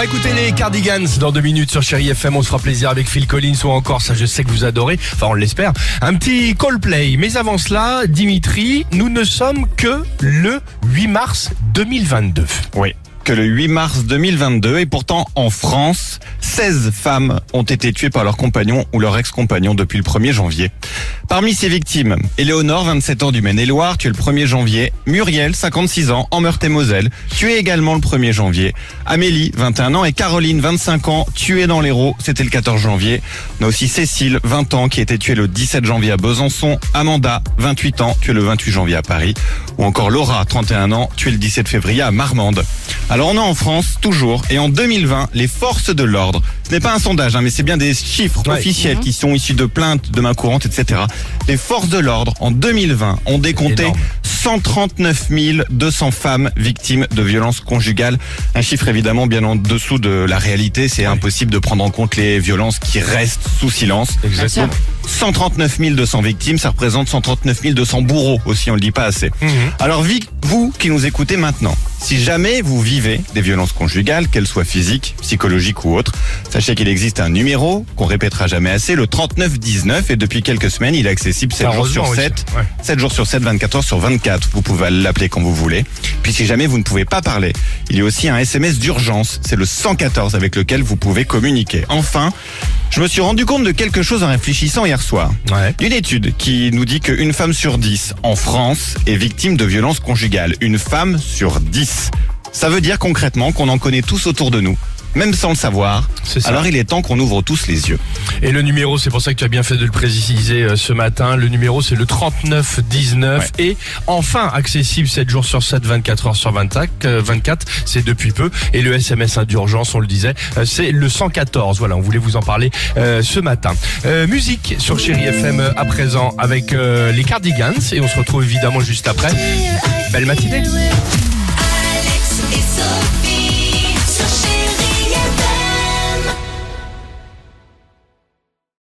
va écouter les Cardigans dans deux minutes sur Chéri FM. On se fera plaisir avec Phil Collins ou encore, ça je sais que vous adorez, enfin on l'espère, un petit Coldplay. Mais avant cela, Dimitri, nous ne sommes que le 8 mars 2022. Oui, que le 8 mars 2022 et pourtant en France, 16 femmes ont été tuées par leur compagnon ou leur ex-compagnon depuis le 1er janvier. Parmi ces victimes, Éléonore, 27 ans du Maine-et-Loire, tuée le 1er janvier. Muriel, 56 ans, en Meurthe-et-Moselle, tuée également le 1er janvier. Amélie, 21 ans, et Caroline, 25 ans, tuée dans l'Hérault, c'était le 14 janvier. On a aussi Cécile, 20 ans, qui a été tuée le 17 janvier à Besançon. Amanda, 28 ans, tuée le 28 janvier à Paris. Ou encore Laura, 31 ans, tuée le 17 février à Marmande. Alors on a en France, toujours, et en 2020, les forces de l'ordre. Ce n'est pas un sondage, hein, mais c'est bien des chiffres Ouais. officiels qui sont issus de plaintes de main courante, etc. Les forces de l'ordre, en 2020, ont décompté Énorme. 139 200 femmes victimes de violences conjugales. Un chiffre évidemment bien en dessous de la réalité. C'est impossible de prendre en compte les violences qui restent sous silence. Exactement. 139 200 victimes, ça représente 139 200 bourreaux aussi, on le dit pas assez. Mhm. Alors vi- vous qui nous écoutez maintenant, si jamais vous vivez des violences conjugales, qu'elles soient physiques, psychologiques ou autres, sachez qu'il existe un numéro qu'on répétera jamais assez, le 3919 et depuis quelques semaines, il est accessible 7 jours sur oui, 7. ouais. 7 jours sur 7, 24 heures sur 24. Vous pouvez l'appeler quand vous voulez. Puis si jamais vous ne pouvez pas parler, il y a aussi un SMS d'urgence. C'est le 114 avec lequel vous pouvez communiquer. Enfin, je me suis rendu compte de quelque chose en réfléchissant hier soir. Ouais. Une étude qui nous dit qu'une femme sur 10 en France est victime de violences conjugales. Une femme sur 10. Ça veut dire concrètement qu'on en connaît tous autour de nous, même sans le savoir. C'est ça. Alors il est temps qu'on ouvre tous les yeux. Et le numéro, c'est pour ça que tu as bien fait de le préciser euh, ce matin. Le numéro, c'est le 3919 et enfin accessible 7 jours sur 7, 24 heures sur 25, euh, 24. C'est depuis peu. Et le SMS d'urgence, on le disait, euh, c'est le 114. Voilà, on voulait vous en parler euh, ce matin. Euh, musique sur Chéri FM euh, à présent avec euh, les Cardigans et on se retrouve évidemment juste après. Belle matinée.